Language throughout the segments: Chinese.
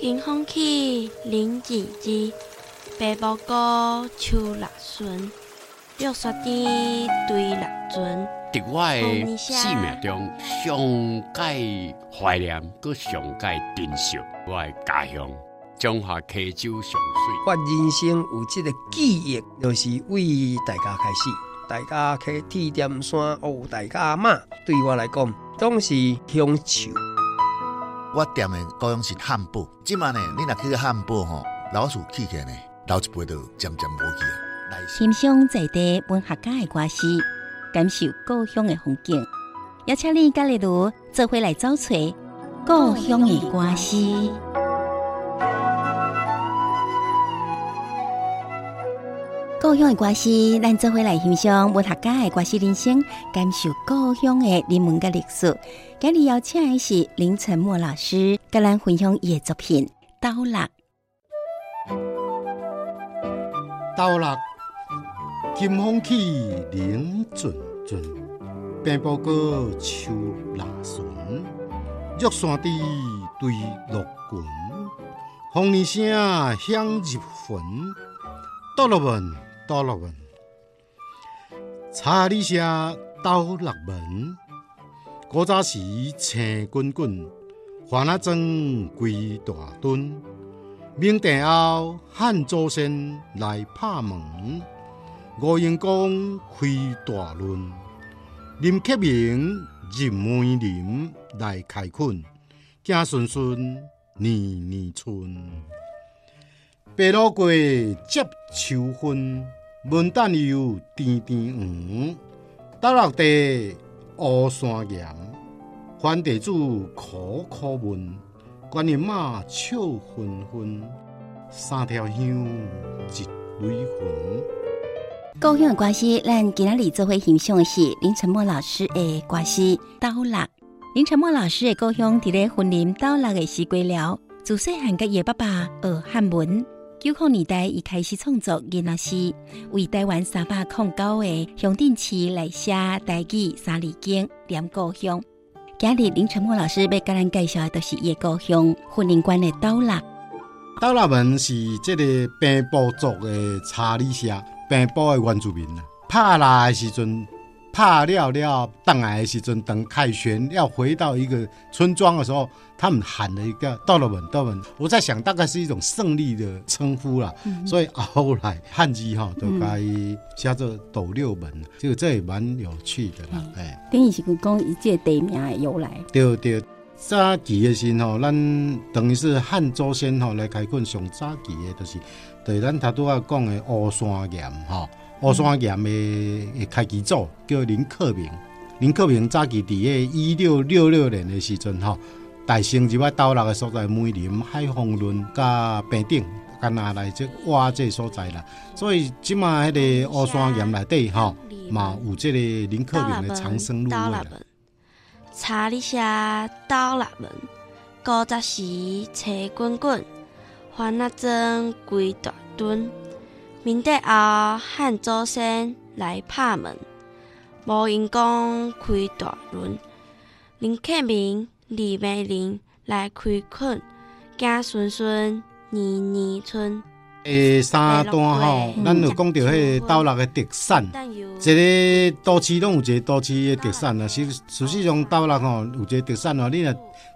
金风起，林子枝，白布歌，秋六旬，玉雪殿，对六尊。在我的生命中，上界怀念，搁上界珍惜我的家乡中华溪州上水。我人生有这个记忆，就是为大家开始，大家去铁点山哦，大家妈对我来讲，总是乡愁。我店的高雄是汉堡，即晚呢，你若去个汉堡吼，老鼠起起呢，老一辈就渐渐无去啊。欣赏在地文学家的歌词，感受故乡的风景，邀请你甲丽如做伙来找找故乡的歌词。故乡的歌词，咱做伙来欣赏文学家的歌词人生，感受故乡的人文甲历史。今日邀请的是林承莫老师，甲咱分享伊的作品《倒六》。倒六，金风起，冷阵阵，平埔歌，秋六旬，玉山低，对六群，风铃声响入魂，倒六文，倒六文，查理社倒六文。古早时青滚滚，番仔装规大墩。明帝后汉祖先来拍门，吴英公开大论。林克明入梅林来开垦，子孙孙年年春。白露过接秋分，文旦又甜甜黄。倒六地。乌山岩，番地主苦苦问，观音妈笑纷纷，三条香一蕊魂。故乡的歌词，咱今仔日做伙欣赏的是林承莫老师的歌词《倒六》。林承莫老师的故乡伫咧云林倒六的西瓜寮，自细汉甲伊爸爸学汉文。九零年代，伊开始创作囡仔诗，为台湾三百零九个乡镇市来写台语三字经，念故乡。今日林承莫老师要甲咱介绍的，都是伊个故乡云林县的倒六。倒六文是这个平埔族的查理社，平埔的原住民啊，拍蜡的时阵。怕了了，当来的时阵，等凯旋要回到一个村庄的时候，他们喊了一个“倒六文，倒六文”。我在想，大概是一种胜利的称呼啦。嗯、所以后来汉字哈都改写作“斗六门”，就这也蛮有趣的啦。哎、嗯，等于是讲一届地名的由来。对对，早期的时候，咱等于是汉祖先吼来开垦上早期的，就是对咱头拄仔讲的乌山岩哈。乌山岩的开基祖叫林克明，林克明早期伫个一六六六年的时阵吼，大兴入来倒六的所在梅林海丰仑加平顶，干那来这挖这所在啦。所以即马迄个乌山岩内底吼，嘛有即个林克明的藏身入位。查理社倒六文，古早时车滚滚，番仔装规大墩。明帝后，汉祖先来拍门，无闲讲开大轮，林克明李梅林来开垦，子孙孙年年春。诶，三段吼，咱有讲到迄个倒六的特产，一个都市拢有一个都市的特产啊。实实际上倒六吼有一个特产哦，你若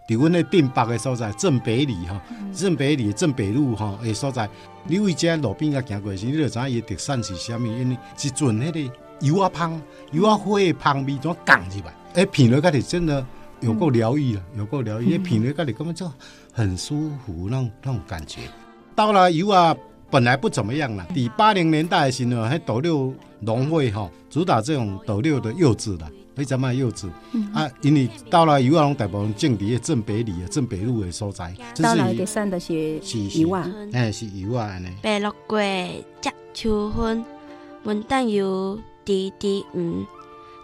伫阮的镇北的所在，镇北里吼，镇北里镇北路吼诶所在。你为遮路边啊行过时，你就知影伊特产是啥物？因为一阵迄个油啊芳，油啊花的芳味怎降入来？诶，品了家里真的有够疗愈了，有够疗愈。诶，品了家里根本就很舒服，那种那种感觉。倒六油啊，本来不怎么样了。第八零年代的时候，迄倒六农会吼，主打这种斗六的柚子啦。非常卖柚子，嗯、啊，因为到了油啊，拢大部分种伫个镇北里啊、镇北路的所在。倒六的产的是油啊，哎，是油啊，安尼。白露过接秋分，文旦油、滴滴黄。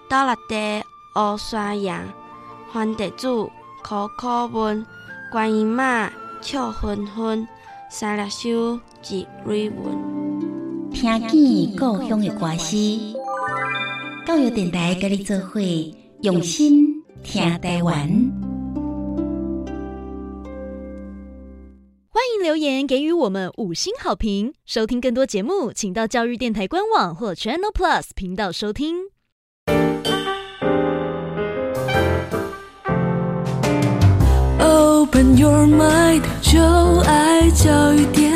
倒六地乌山羊，番地主苦苦问，观音妈笑纷纷，三粒香一蕊文。听见故乡的歌诗。教育电台跟你做伙，用心听台湾。欢迎留言给予我们五星好评。收听更多节目，请到教育电台官网或 Channel Plus 频道收听。Open your mind，就爱教育电